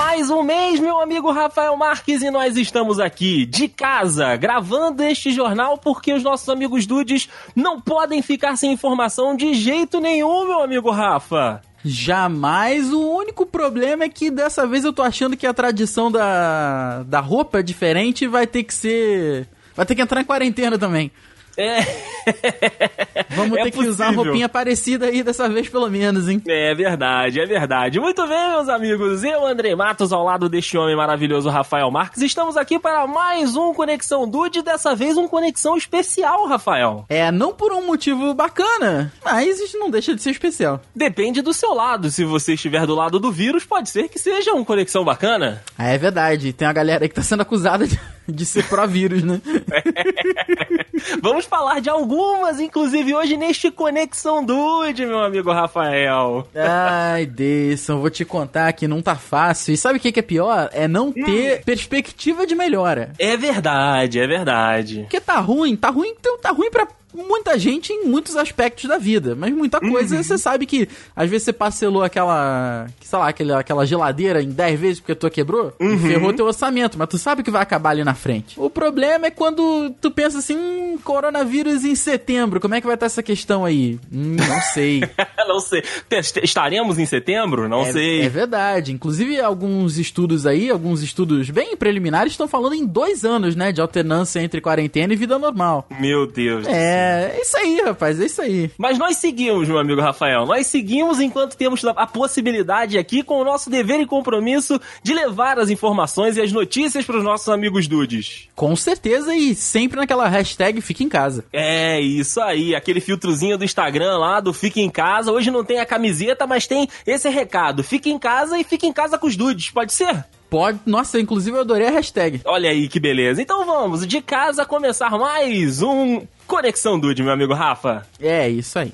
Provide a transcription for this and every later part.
Mais um mês, meu amigo Rafael Marques, e nós estamos aqui, de casa, gravando este jornal porque os nossos amigos dudes não podem ficar sem informação de jeito nenhum, meu amigo Rafa. Jamais. O único problema é que dessa vez eu tô achando que a tradição da, da roupa é diferente e vai ter que ser. Vai ter que entrar em quarentena também. É. Vamos É ter que usar uma possível. roupinha parecida aí dessa vez, pelo menos, hein? É verdade, é verdade. Muito bem, meus amigos. Eu, Andrei Matos, ao lado deste homem maravilhoso, Rafael Marques, estamos aqui para mais um Conexão Dude, dessa vez um Conexão especial, Rafael. É, não por um motivo bacana, mas isso não deixa de ser especial. Depende do seu lado. Se você estiver do lado do vírus, pode ser que seja um Conexão bacana. Ah, é verdade. Tem a galera aí que tá sendo acusada de, de ser pró-vírus, né? Vamos falar de algumas, inclusive hoje neste Conexão Dude, meu amigo Rafael. Ai, Deison, vou te contar que não tá fácil. E sabe o que, que é pior? É não ter perspectiva de melhora. É verdade, é verdade. Porque tá ruim, tá ruim, então tá ruim pra muita gente em muitos aspectos da vida. Mas muita coisa você sabe que às vezes você parcelou aquela, que, sei lá, aquela, aquela geladeira em 10 vezes porque a tua quebrou e ferrou teu orçamento, mas tu sabe que vai acabar ali na frente. O problema é quando tu pensa assim, hum, coronavírus em setembro, como é que vai estar essa questão aí? Hum, não sei. Não sei. Estaremos em setembro? Não É, sei. é verdade. Inclusive, alguns estudos aí, alguns estudos bem preliminares, estão falando em dois anos, né? De alternância entre quarentena e vida normal. Meu Deus. céu. É, é isso aí, rapaz, é isso aí. Mas nós seguimos, meu amigo Rafael. Nós seguimos enquanto temos a possibilidade aqui com o nosso dever e compromisso de levar as informações e as notícias para os nossos amigos dudes. Com certeza e sempre naquela hashtag fica em casa. É, isso aí. Aquele filtrozinho do Instagram lá, do Fica em Casa. Hoje não tem a camiseta, mas tem esse recado. Fica em casa e fica em casa com os dudes. Pode ser? Pode. Nossa, inclusive eu adorei a hashtag. Olha aí que beleza. Então vamos, de casa, começar mais um Conexão Dude, meu amigo Rafa. É isso aí.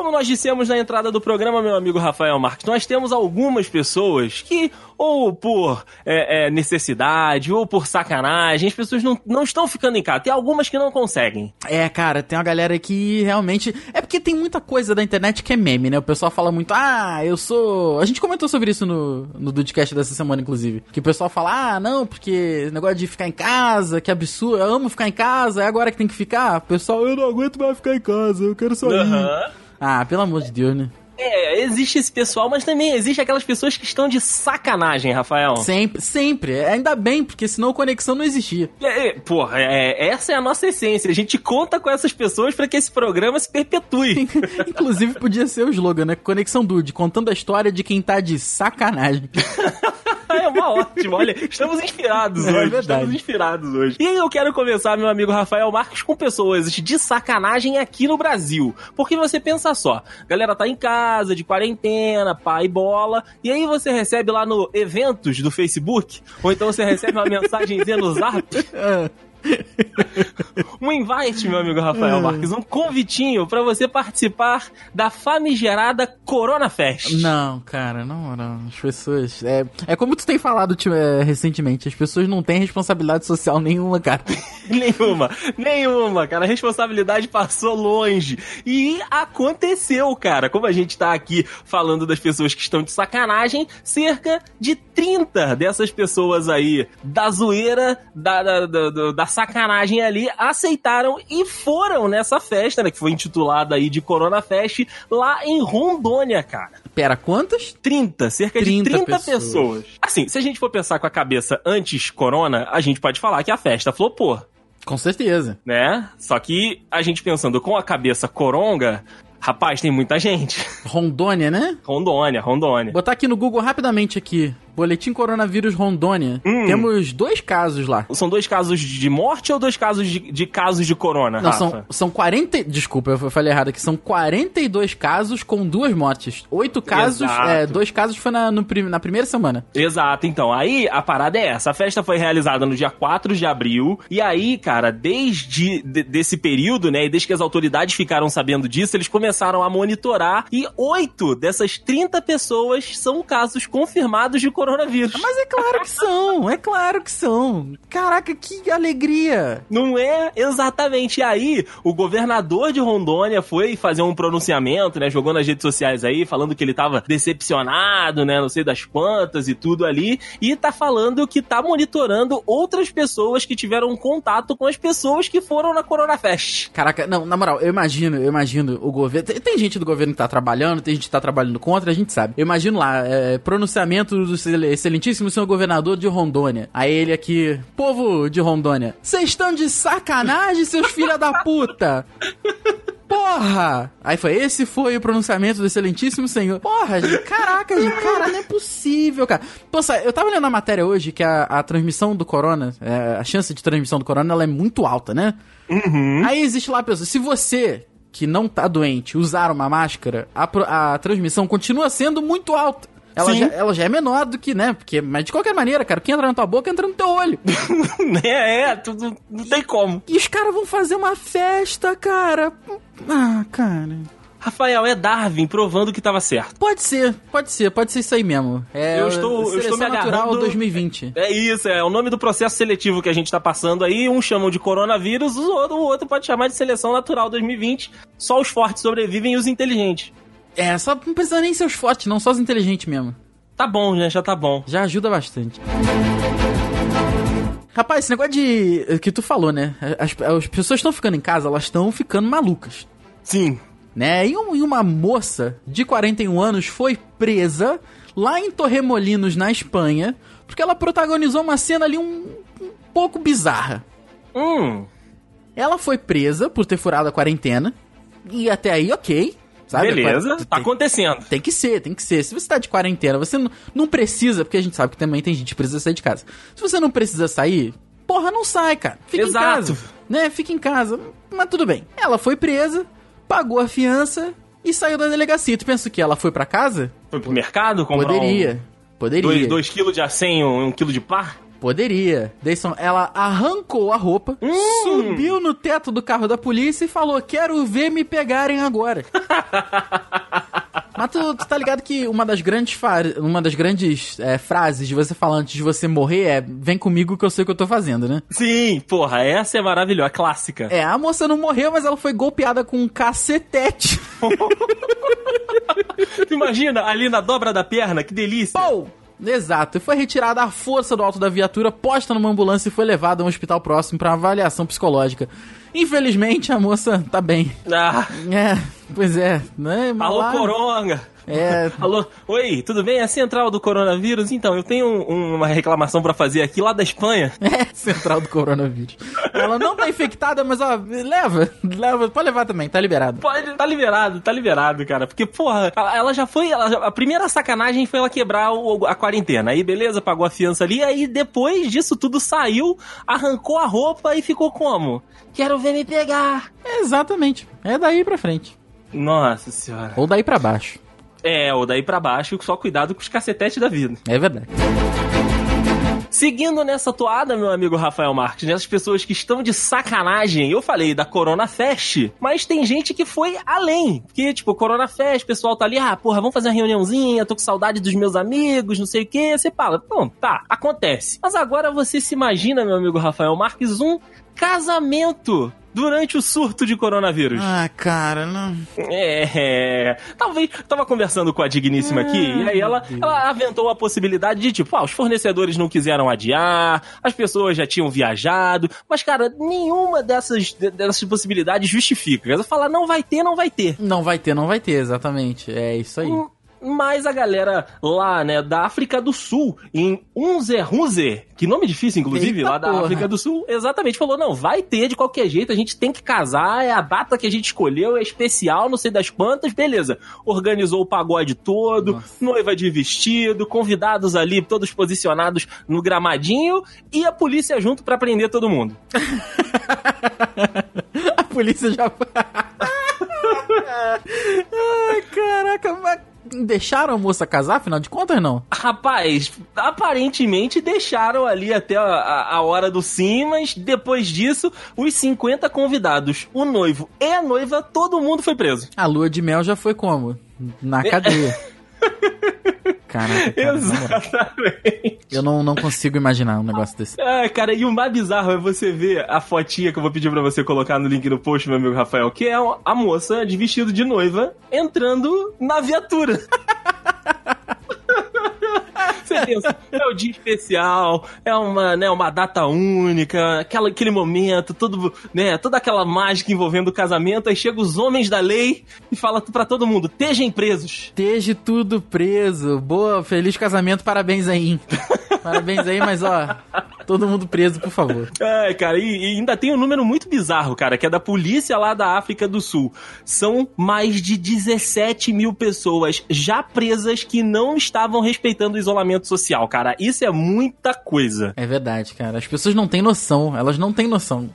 Como nós dissemos na entrada do programa, meu amigo Rafael Marques, nós temos algumas pessoas que, ou por é, é, necessidade, ou por sacanagem, as pessoas não, não estão ficando em casa. Tem algumas que não conseguem. É, cara, tem uma galera que realmente. É porque tem muita coisa da internet que é meme, né? O pessoal fala muito, ah, eu sou. A gente comentou sobre isso no, no Dudcast dessa semana, inclusive. Que o pessoal fala, ah, não, porque negócio de ficar em casa, que absurdo, eu amo ficar em casa, é agora que tem que ficar. O pessoal, eu não aguento mais ficar em casa, eu quero sair. Aham. Ah, pelo amor de Deus, né? É, existe esse pessoal, mas também existe aquelas pessoas que estão de sacanagem, Rafael. Sempre, sempre. É, Ainda bem, porque senão a conexão não existia. É, é, porra, é, essa é a nossa essência. A gente conta com essas pessoas para que esse programa se perpetue. Inclusive podia ser o slogan, né? Conexão Dude, contando a história de quem tá de sacanagem. é uma ótima. Olha, estamos inspirados É hoje. verdade. Estamos inspirados hoje. E aí eu quero começar, meu amigo Rafael Marques, com pessoas de sacanagem aqui no Brasil. Porque você pensa só, a galera tá em casa, de quarentena, pai bola, e aí você recebe lá no eventos do Facebook, ou então você recebe uma mensagenzinha no Zap, um invite, meu amigo Rafael Marques, um convitinho pra você participar da famigerada Corona Fest. Não, cara, não, não. As pessoas. É, é como tu tem falado tipo, é, recentemente, as pessoas não têm responsabilidade social nenhuma, cara. Nenhuma, nenhuma, cara. A responsabilidade passou longe. E aconteceu, cara. Como a gente tá aqui falando das pessoas que estão de sacanagem, cerca de 30 dessas pessoas aí, da zoeira, da, da, da, da- da sacanagem ali, aceitaram e foram nessa festa, né? Que foi intitulada aí de Corona Fest, lá em Rondônia, cara. Pera, quantas? 30, cerca 30 de 30 pessoas. pessoas. Assim, se a gente for pensar com a cabeça antes Corona, a gente pode falar que a festa flopou Com certeza. né? Só que a gente pensando com a cabeça coronga, rapaz, tem muita gente. Rondônia, né? Rondônia, Rondônia. Botar aqui no Google rapidamente aqui. Boletim Coronavírus Rondônia. Hum. Temos dois casos lá. São dois casos de morte ou dois casos de, de casos de corona, Não, Rafa? são, são 40. Desculpa, eu falei errado aqui. São 42 casos com duas mortes. Oito casos. É, dois casos foi na, no na primeira semana. Exato, então. Aí a parada é essa. A festa foi realizada no dia 4 de abril. E aí, cara, desde de- desse período, né? E desde que as autoridades ficaram sabendo disso, eles começaram a monitorar. E oito dessas 30 pessoas são casos confirmados de coronavírus. Mas é claro que são, é claro que são. Caraca, que alegria. Não é? Exatamente. E aí, o governador de Rondônia foi fazer um pronunciamento, né? Jogou nas redes sociais aí, falando que ele tava decepcionado, né? Não sei das quantas e tudo ali. E tá falando que tá monitorando outras pessoas que tiveram contato com as pessoas que foram na Corona Fest. Caraca, não, na moral, eu imagino, eu imagino o governo. Tem, tem gente do governo que tá trabalhando, tem gente que tá trabalhando contra, a gente sabe. Eu imagino lá, é, pronunciamento do excelentíssimo senhor governador de Rondônia. Aí ele aqui, povo de Rondônia, vocês estão de sacanagem, seus filha da puta! Porra! Aí foi, esse foi o pronunciamento do excelentíssimo senhor. Porra, gente, caraca, gente, cara, não é possível, cara. Poxa, eu tava lendo a matéria hoje que a, a transmissão do corona, é, a chance de transmissão do corona, ela é muito alta, né? Uhum. Aí existe lá a pessoa, se você que não tá doente usar uma máscara, a, a transmissão continua sendo muito alta. Ela já, ela já, é menor do que, né? Porque, mas de qualquer maneira, cara, o que entra na tua boca entra no teu olho. é, é, tudo, não tem como. E os caras vão fazer uma festa, cara. Ah, cara. Rafael, é Darwin provando que tava certo. Pode ser, pode ser, pode ser isso aí mesmo. É, eu estou, eu estou me natural 2020. É isso, é o nome do processo seletivo que a gente tá passando aí. Um chamam de coronavírus, o outro, o outro pode chamar de seleção natural 2020. Só os fortes sobrevivem e os inteligentes. É, só não precisa nem ser os fortes, não, só os inteligentes mesmo. Tá bom, né? Já tá bom. Já ajuda bastante. Rapaz, esse negócio de. Eh, que tu falou, né? As, as pessoas estão ficando em casa, elas estão ficando malucas. Sim. Né? E, um, e uma moça de 41 anos foi presa lá em Torremolinos, na Espanha, porque ela protagonizou uma cena ali um, um pouco bizarra. Hum. Ela foi presa por ter furado a quarentena. E até aí, ok. Sabe? Beleza, tá acontecendo. Tem que ser, tem que ser. Se você tá de quarentena, você não, não precisa, porque a gente sabe que também tem gente que precisa sair de casa. Se você não precisa sair, porra, não sai, cara. Fica Exato. em casa. Né? Fica em casa. Mas tudo bem. Ela foi presa, pagou a fiança e saiu da delegacia. Tu pensa que ela foi para casa? Foi pro mercado comprar Poderia. Um... Poderia. 2 quilos de acém, um, um quilo de par? Poderia. Dayson, ela arrancou a roupa, hum. subiu no teto do carro da polícia e falou: Quero ver me pegarem agora. Mas tu, tu, tá ligado que uma das grandes, uma das grandes é, frases de você falar antes de você morrer é vem comigo que eu sei o que eu tô fazendo, né? Sim, porra, essa é maravilhosa, clássica. É, a moça não morreu, mas ela foi golpeada com um cacetete. Imagina, ali na dobra da perna, que delícia. Pou! Exato, e foi retirada à força do alto da viatura, posta numa ambulância e foi levada a um hospital próximo para avaliação psicológica. Infelizmente, a moça tá bem. Ah. É, pois é, né? Alô, lá... coronga! É. Alô, oi, tudo bem? É a central do coronavírus? Então, eu tenho um, uma reclamação para fazer aqui lá da Espanha. É, central do coronavírus. Ela não tá infectada, mas ó, leva, leva, pode levar também, tá liberado. Pode, tá liberado, tá liberado, cara. Porque, porra, ela já foi, ela, a primeira sacanagem foi ela quebrar o, a quarentena. Aí, beleza, pagou a fiança ali, aí depois disso tudo saiu, arrancou a roupa e ficou como? Quero ver me pegar. Exatamente. É daí pra frente. Nossa senhora. Ou daí pra baixo. É, ou daí para baixo, só cuidado com os cacetetes da vida. É verdade. Seguindo nessa toada, meu amigo Rafael Marques, nessas pessoas que estão de sacanagem, eu falei da Corona Fest, mas tem gente que foi além. Que, tipo, Corona Fest, o pessoal tá ali, ah, porra, vamos fazer uma reuniãozinha, tô com saudade dos meus amigos, não sei o que. Você fala, bom, tá, acontece. Mas agora você se imagina, meu amigo Rafael Marques, um casamento durante o surto de coronavírus. Ah, cara, não. É. Talvez. Tava conversando com a Digníssima aqui, e aí ela, ela aventou a possibilidade de, tipo, ah, os fornecedores não quiseram adiar, as pessoas já tinham viajado, mas, cara, nenhuma dessas, dessas possibilidades justifica. Ela fala, não vai ter, não vai ter. Não vai ter, não vai ter, exatamente. É isso aí. Hum, mas a galera lá, né, da África do Sul, em Unzerunzer, que nome difícil, inclusive, Eita lá porra. da África do Sul, exatamente, falou, não, vai ter de qualquer jeito, a gente tem que casar, é a data que a gente escolheu, é especial, não sei das quantas, beleza. Organizou o pagode todo, Nossa. noiva de vestido, convidados ali, todos posicionados no gramadinho, e a polícia junto para prender todo mundo. a polícia já... Ai, caraca, mas deixaram a moça casar, afinal de contas, não? Rapaz, aparentemente deixaram ali até a, a, hora do sim, mas depois disso, os 50 convidados, o noivo e a noiva, todo mundo foi preso. A lua de mel já foi como? Na cadeia. Caraca, cara, Exatamente. Eu não, não consigo imaginar um negócio desse. É, cara, e o mais bizarro é você ver a fotinha que eu vou pedir pra você colocar no link no post, meu amigo Rafael, que é a moça de vestido de noiva entrando na viatura. Você pensa, é o dia especial, é uma, né, uma data única, aquela, aquele momento, todo, né, toda aquela mágica envolvendo o casamento, aí chega os homens da lei e fala pra todo mundo, estejam presos. Esteja tudo preso. Boa, feliz casamento, parabéns aí. parabéns aí, mas ó, todo mundo preso, por favor. Ai, cara, e, e ainda tem um número muito bizarro, cara, que é da polícia lá da África do Sul. São mais de 17 mil pessoas já presas que não estavam respeitando o isolamento social, cara. Isso é muita coisa. É verdade, cara. As pessoas não têm noção, elas não têm noção.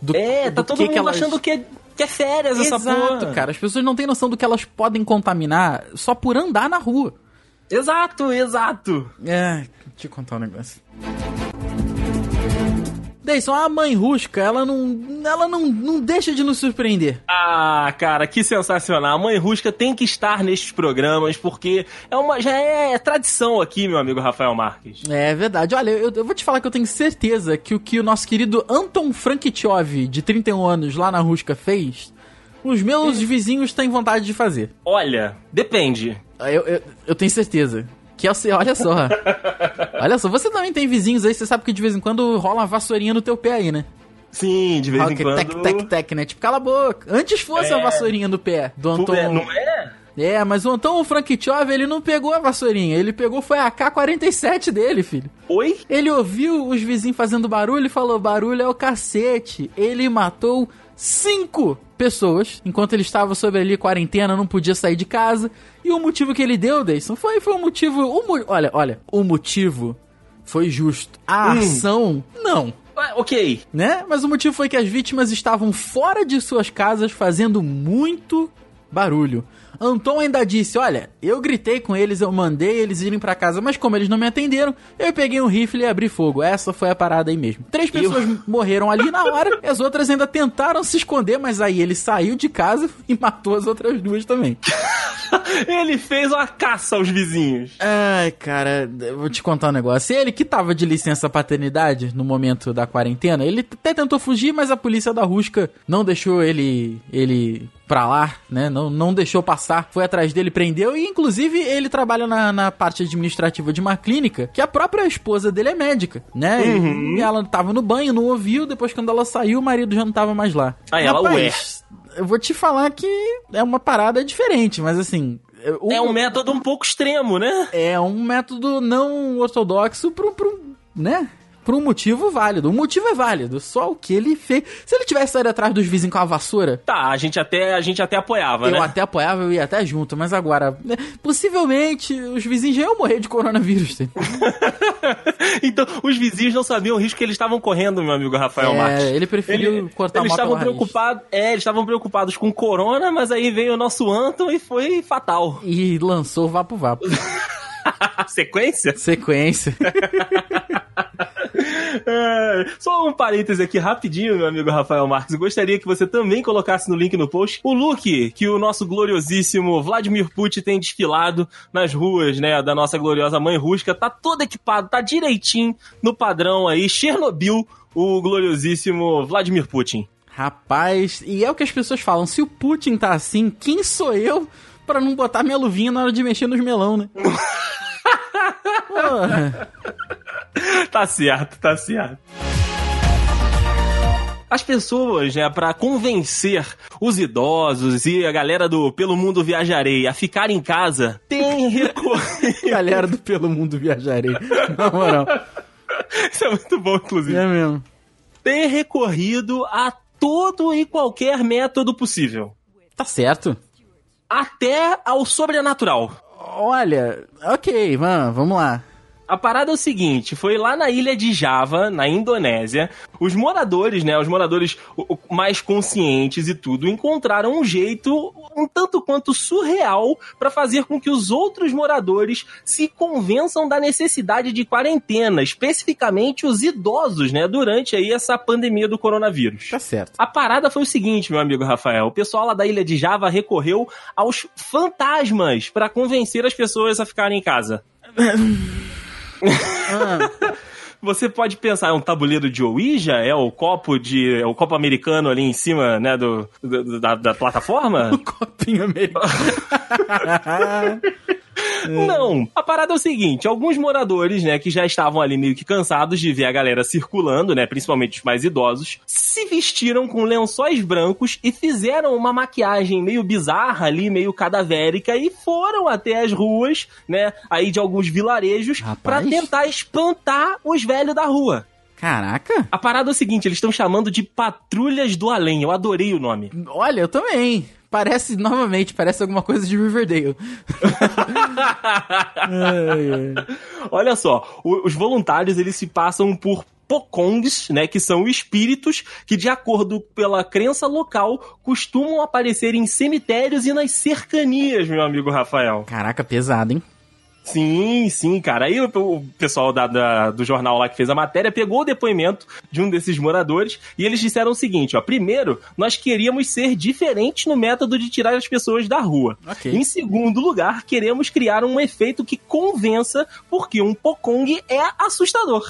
Do, É, tá do todo que mundo que elas... achando que é, que é férias essa Exato, porra. cara. As pessoas não têm noção do que elas podem contaminar só por andar na rua. Exato, exato. É, deixa eu contar um negócio. Deison, a mãe Rusca, ela não, ela não, não deixa de nos surpreender. Ah, cara, que sensacional. A Mãe Rusca tem que estar nestes programas, porque é uma, já é tradição aqui, meu amigo Rafael Marques. É verdade. Olha, eu, eu vou te falar que eu tenho certeza que o que o nosso querido Anton Frankichov, de 31 anos, lá na Rusca, fez, os meus vizinhos têm vontade de fazer. Olha, depende. Eu, eu, eu tenho certeza. Que é o seu, olha só. olha só, você também tem vizinhos aí, você sabe que de vez em quando rola uma vassourinha no teu pé aí, né? Sim, de vez Rola em quando. Tec, tec, tec, né? Tipo, cala a boca. Antes fosse É. a vassourinha no pé do Anton. É, não é? É, mas o Anton Frankichov, ele não pegou a vassourinha, ele pegou foi a AK-47 dele, filho. Oi? Ele ouviu os vizinhos fazendo barulho e falou: barulho é o cacete. Ele matou cinco pessoas enquanto ele estava sob ali quarentena, não podia sair de casa. E o motivo que ele deu, Deison, foi, foi um motivo. mo- olha, olha, o motivo foi justo. A Hum. ação, não. Ah, ok. Né? Mas o motivo foi que as vítimas estavam fora de suas casas fazendo muito barulho. Anton ainda disse: Olha, eu gritei com eles, eu mandei eles irem pra casa, mas como eles não me atenderam, eu peguei um rifle e abri fogo. Essa foi a parada aí mesmo. Três pessoas morreram ali na hora, e as outras ainda tentaram se esconder, mas aí ele saiu de casa e matou as outras duas também. Ele fez uma caça aos vizinhos. Ai, cara, vou te contar um negócio. Ele que tava de licença paternidade no momento da quarentena, ele até tentou fugir, mas a polícia da Rusca não deixou ele ele pra lá, né? Não, não deixou passar. Foi atrás dele, prendeu e inclusive ele trabalha na, na parte administrativa de uma clínica que a própria esposa dele é médica, né? E- E ela tava no banho, não ouviu, depois quando ela saiu, o marido já não tava mais lá. Aí ela, Rapaz, Eu vou te falar que é uma parada diferente, mas assim, o- É um método um pouco extremo, né? é um método não ortodoxo pro, pro, né? Por um motivo válido. O motivo é válido, só o que ele fez. Se ele tivesse saído atrás dos vizinhos com a vassoura, Tá, a gente até, a gente até apoiava, eu né? até apoiava, eu ia até junto, mas agora, né, possivelmente, os vizinhos já iam morrer de coronavírus. tá? então, os vizinhos não sabiam o risco que eles estavam correndo, meu amigo Rafael É, Marques. ele preferiu cortar a Eles moto estavam pela raiz. preocupados, é, eles estavam preocupados com corona, mas aí veio o nosso Anton e foi fatal. E lançou o Vapo Vapo. A sequência? Sequência. Só um parêntese aqui rapidinho, meu amigo Rafael Marques. Gostaria que você também colocasse no link no post o look que o nosso gloriosíssimo Vladimir Putin tem desfilado nas ruas, né, da nossa gloriosa mãe Rusca. Tá todo equipado, tá direitinho no padrão aí, Chernobyl, o gloriosíssimo Vladimir Putin. Rapaz, e é o que as pessoas falam: se o Putin tá assim, quem sou eu pra não botar minha luvinha na hora de mexer nos melão, né? Tá certo, tá certo. As pessoas, né, pra convencer os idosos e a galera do Pelo Mundo Viajarei a ficar em casa, tem recorrido. Galera do Pelo Mundo Viajarei. Na moral. Isso é muito bom, inclusive. É mesmo. Tem recorrido a todo e qualquer método possível. Tá certo. Até ao sobrenatural. Olha, ok, vamos lá. A parada é o seguinte, foi lá na ilha de Java, na Indonésia, os moradores, né, os moradores mais conscientes e tudo, encontraram um jeito um tanto quanto surreal para fazer com que os outros moradores se convençam da necessidade de quarentena, especificamente os idosos, né, durante aí essa pandemia do coronavírus. Tá certo. A parada foi o seguinte, meu amigo Rafael. O pessoal lá da ilha de Java recorreu aos fantasmas para convencer as pessoas a ficarem em casa. Você pode pensar, é um tabuleiro de Ouija? É o copo de. É o copo americano ali em cima, né, do, do da, da plataforma? o copinho americano. Não. A parada é o seguinte: alguns moradores, né, que já estavam ali meio que cansados de ver a galera circulando, né, principalmente os mais idosos, se vestiram com lençóis brancos e fizeram uma maquiagem meio bizarra ali, meio cadavérica e foram até as ruas, né, aí de alguns vilarejos para tentar espantar os velhos da rua. Caraca! A parada é o seguinte, eles estão chamando de Patrulhas do Além. Eu adorei o nome. Olha, eu também. Parece, novamente, parece alguma coisa de Riverdale. ai, ai. Olha só, os voluntários, eles se passam por Pokongs, né, que são espíritos que, de acordo pela crença local, costumam aparecer em cemitérios e nas cercanias, meu amigo Rafael. Caraca, pesado, hein? Sim, sim, cara. Aí o, pessoal da, da, do jornal lá que fez a matéria pegou o depoimento de um desses moradores e eles disseram o seguinte: ó, primeiro, nós queríamos ser diferentes no método de tirar as pessoas da rua. Okay. Em segundo lugar, queremos criar um efeito que convença, porque um Pokong é assustador.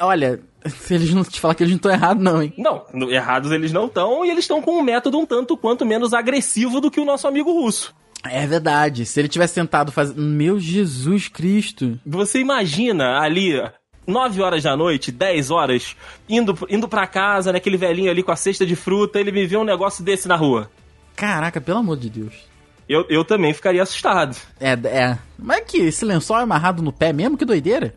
Olha, se eles não te falar que eles não estão errados, não, hein? Não, errados eles não estão, e eles estão com um método um tanto quanto menos agressivo do que o nosso amigo russo. É verdade. Se ele tivesse tentado fazer. Meu Jesus Cristo. Você imagina ali. 9 horas da noite, 10 horas, indo, indo pra casa, né? Aquele velhinho ali com a cesta de fruta, ele me vê um negócio desse na rua. Caraca, pelo amor de Deus. Eu, eu também ficaria assustado. É, é. Mas que esse lençol é amarrado no pé mesmo? Que doideira.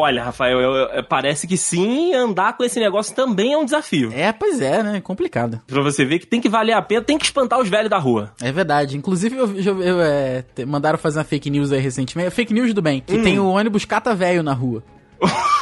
Olha, Rafael, eu, eu, parece que sim, andar com esse negócio também é um desafio. É, pois é, né? Complicado. Pra você ver que tem que valer a pena, tem que espantar os velhos da rua. É verdade. Inclusive, eu, eu, eu é, mandaram fazer uma fake news aí recentemente. Fake news do bem. Que hum. tem o ônibus cata velho na rua.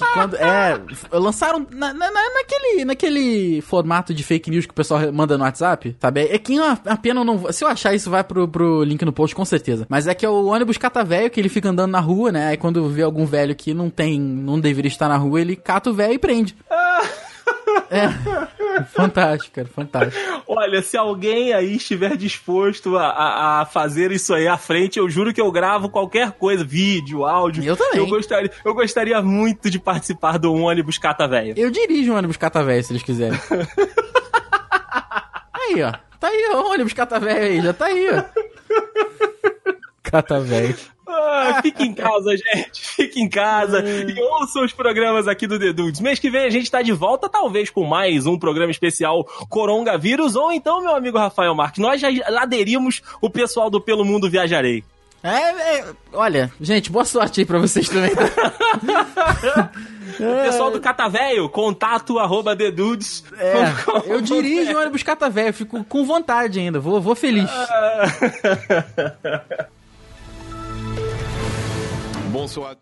que quando. É. Lançaram na, na, naquele, naquele formato de fake news que o pessoal manda no WhatsApp, sabe? É que a pena não. Se eu achar isso, vai pro, pro link no post, com certeza. Mas é que é o ônibus cata velho, que ele fica andando na rua, né? Aí quando vê algum velho que não tem. não deveria estar na rua, ele cata o velho e prende. É. Fantástico, cara, fantástico. Olha, se alguém aí estiver disposto a, a, a, fazer isso aí à frente, eu juro que eu gravo qualquer coisa, vídeo, áudio. Eu também. Eu gostaria, eu gostaria muito de participar do ônibus Cata Velho. Eu dirijo o ônibus Cata Velho, se eles quiserem. aí, ó. Tá aí, ó, o ônibus Cata Velho aí, já tá aí, ó. Cata Velho. Ah, fique em casa, gente. Fique em casa e ouçam os programas aqui do The Dudes. Mês que vem a gente tá de volta, talvez com mais um programa especial Coronavírus, ou então, meu amigo Rafael Marques, nós já laderimos o pessoal do Pelo Mundo Viajarei. É, é, olha, gente, boa sorte aí pra vocês também. Pessoal do Catavéio, contato arroba Dudes. É, eu dirijo o ônibus Catavéio, fico com vontade ainda, vou, vou feliz. Bonsoir.